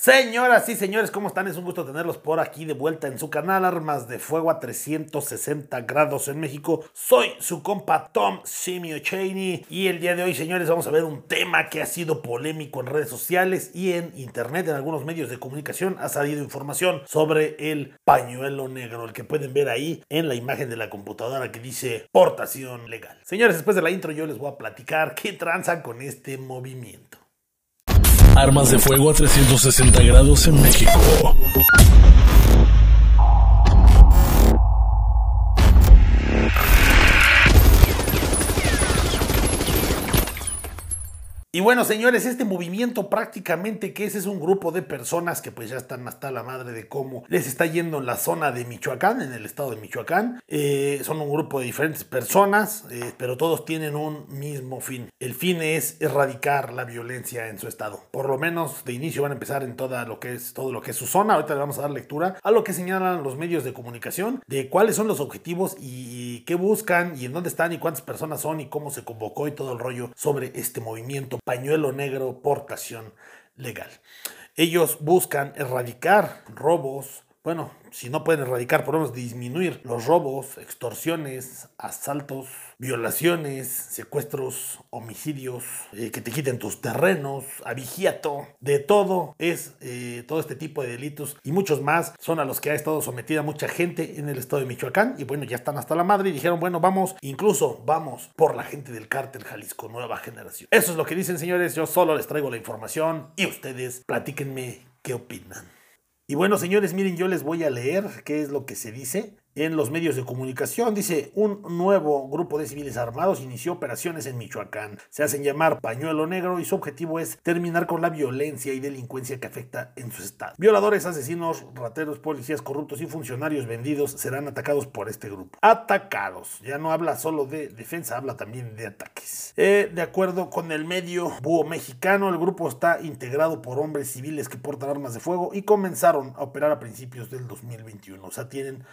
Señoras y señores, ¿cómo están? Es un gusto tenerlos por aquí de vuelta en su canal Armas de Fuego a 360 grados en México. Soy su compa Tom Simio Cheney y el día de hoy, señores, vamos a ver un tema que ha sido polémico en redes sociales y en internet, en algunos medios de comunicación. Ha salido información sobre el pañuelo negro, el que pueden ver ahí en la imagen de la computadora que dice portación legal. Señores, después de la intro yo les voy a platicar qué tranza con este movimiento. Armas de fuego a 360 grados en México. Y bueno, señores, este movimiento prácticamente que ese es un grupo de personas que pues ya están hasta la madre de cómo les está yendo en la zona de Michoacán, en el estado de Michoacán. Eh, son un grupo de diferentes personas, eh, pero todos tienen un mismo fin. El fin es erradicar la violencia en su estado. Por lo menos de inicio van a empezar en toda lo que es, todo lo que es su zona. Ahorita le vamos a dar lectura a lo que señalan los medios de comunicación, de cuáles son los objetivos y qué buscan y en dónde están y cuántas personas son y cómo se convocó y todo el rollo sobre este movimiento pañuelo negro portación legal. Ellos buscan erradicar robos, bueno, si no pueden erradicar, podemos disminuir los robos, extorsiones, asaltos, violaciones, secuestros, homicidios, eh, que te quiten tus terrenos, abigiato, de todo es eh, todo este tipo de delitos y muchos más son a los que ha estado sometida mucha gente en el estado de Michoacán y bueno, ya están hasta la madre y dijeron, bueno, vamos, incluso vamos por la gente del cártel Jalisco Nueva Generación. Eso es lo que dicen, señores, yo solo les traigo la información y ustedes platíquenme qué opinan. Y bueno, señores, miren, yo les voy a leer qué es lo que se dice en los medios de comunicación. Dice, un nuevo grupo de civiles armados inició operaciones en Michoacán. Se hacen llamar Pañuelo Negro y su objetivo es terminar con la violencia y delincuencia que afecta en su estado. Violadores, asesinos, rateros, policías corruptos y funcionarios vendidos serán atacados por este grupo. Atacados. Ya no habla solo de defensa, habla también de ataques. Eh, de acuerdo con el medio Búho Mexicano, el grupo está integrado por hombres civiles que portan armas de fuego y comenzaron a operar a principios del 2021. O sea, tienen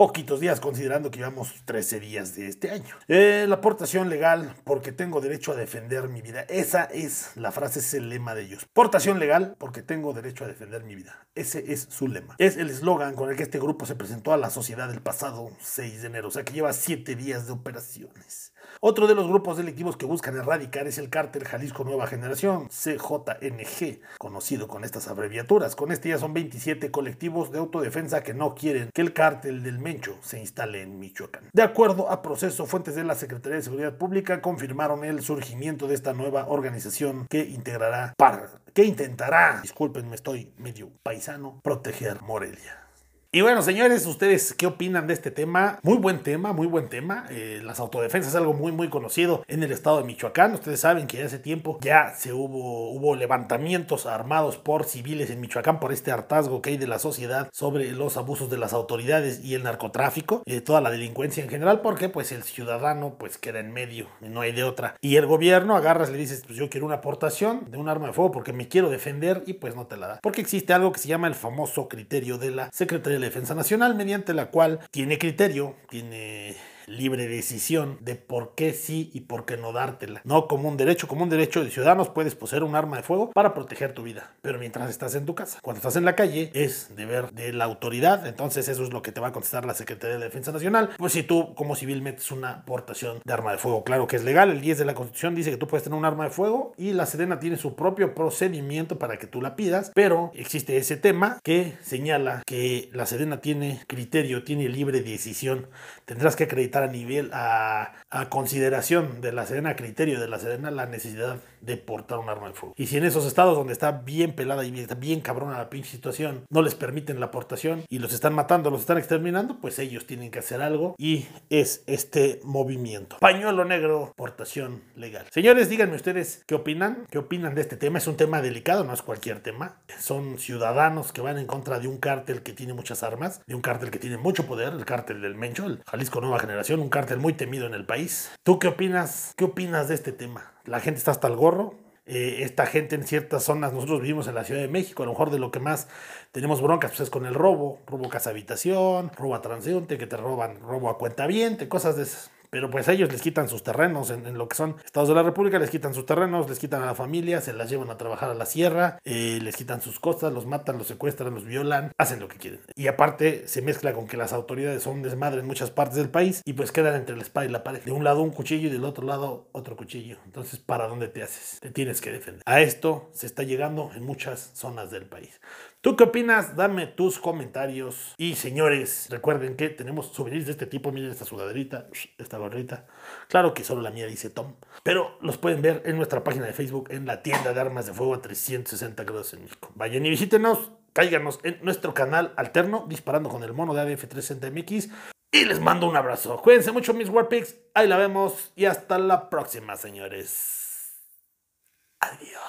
poquitos días, considerando que llevamos 13 días de este año. Eh, la aportación legal, porque tengo derecho a defender mi vida. Esa es la frase, es el lema de ellos. Portación legal, porque tengo derecho a defender mi vida. Ese es su lema. Es el eslogan con el que este grupo se presentó a la sociedad el pasado 6 de enero, o sea que lleva 7 días de operaciones. Otro de los grupos delictivos que buscan erradicar es el cártel Jalisco Nueva Generación, CJNG, conocido con estas abreviaturas. Con este ya son 27 colectivos de autodefensa que no quieren que el cártel del Mencho se instale en Michoacán. De acuerdo a proceso, fuentes de la Secretaría de Seguridad Pública confirmaron el surgimiento de esta nueva organización que integrará para que intentará, disculpen, estoy medio paisano, proteger Morelia. Y bueno, señores, ¿ustedes qué opinan de este tema? Muy buen tema, muy buen tema. Eh, las autodefensas es algo muy, muy conocido en el estado de Michoacán. Ustedes saben que hace tiempo ya se hubo, hubo levantamientos armados por civiles en Michoacán por este hartazgo que hay de la sociedad sobre los abusos de las autoridades y el narcotráfico y toda la delincuencia en general, porque pues el ciudadano pues queda en medio no hay de otra. Y el gobierno agarras le dices, pues yo quiero una aportación de un arma de fuego porque me quiero defender y pues no te la da. Porque existe algo que se llama el famoso criterio de la Secretaría Defensa Nacional, mediante la cual tiene criterio, tiene libre decisión de por qué sí y por qué no dártela. No como un derecho, como un derecho de ciudadanos puedes poseer un arma de fuego para proteger tu vida, pero mientras estás en tu casa. Cuando estás en la calle es deber de la autoridad, entonces eso es lo que te va a contestar la Secretaría de Defensa Nacional. Pues si tú como civil metes una aportación de arma de fuego, claro que es legal, el 10 de la Constitución dice que tú puedes tener un arma de fuego y la Sedena tiene su propio procedimiento para que tú la pidas, pero existe ese tema que señala que la Sedena tiene criterio, tiene libre decisión. Tendrás que acreditar a nivel, a, a, consideración de la Sedena, a criterio de la Sedena, la necesidad de portar un arma de fuego. Y si en esos estados donde está bien pelada y está bien cabrona la pinche situación, no les permiten la aportación y los están matando, los están exterminando, pues ellos tienen que hacer algo y es este movimiento. Pañuelo negro, portación legal. Señores, díganme ustedes qué opinan, qué opinan de este tema. Es un tema delicado, no es cualquier tema. Son ciudadanos que van en contra de un cártel que tiene muchas armas, de un cártel que tiene mucho poder, el cártel del Mencho, el Jalisco Nueva Generación, un cártel muy temido en el país. ¿Tú qué opinas? ¿Qué opinas de este tema? La gente está hasta el gorro. Eh, esta gente en ciertas zonas, nosotros vivimos en la Ciudad de México, a lo mejor de lo que más tenemos broncas pues es con el robo, robo casa habitación, robo a transeúnte, que te roban, robo a cuenta cosas de esas. Pero pues ellos les quitan sus terrenos en, en lo que son estados de la República, les quitan sus terrenos, les quitan a la familia, se las llevan a trabajar a la sierra, eh, les quitan sus costas, los matan, los secuestran, los violan, hacen lo que quieren. Y aparte se mezcla con que las autoridades son desmadre en muchas partes del país y pues quedan entre la espada y la pared. De un lado un cuchillo y del otro lado otro cuchillo. Entonces, ¿para dónde te haces? Te tienes que defender. A esto se está llegando en muchas zonas del país. ¿Tú qué opinas? Dame tus comentarios. Y señores, recuerden que tenemos souvenirs de este tipo. Miren esta sudaderita, esta gorrita. Claro que solo la mía dice Tom. Pero los pueden ver en nuestra página de Facebook en la tienda de armas de fuego a 360 grados en México. Vayan y visítenos. Cáiganos en nuestro canal alterno disparando con el mono de ADF 360MX. Y les mando un abrazo. Cuídense mucho, mis Warpigs. Ahí la vemos. Y hasta la próxima, señores. Adiós.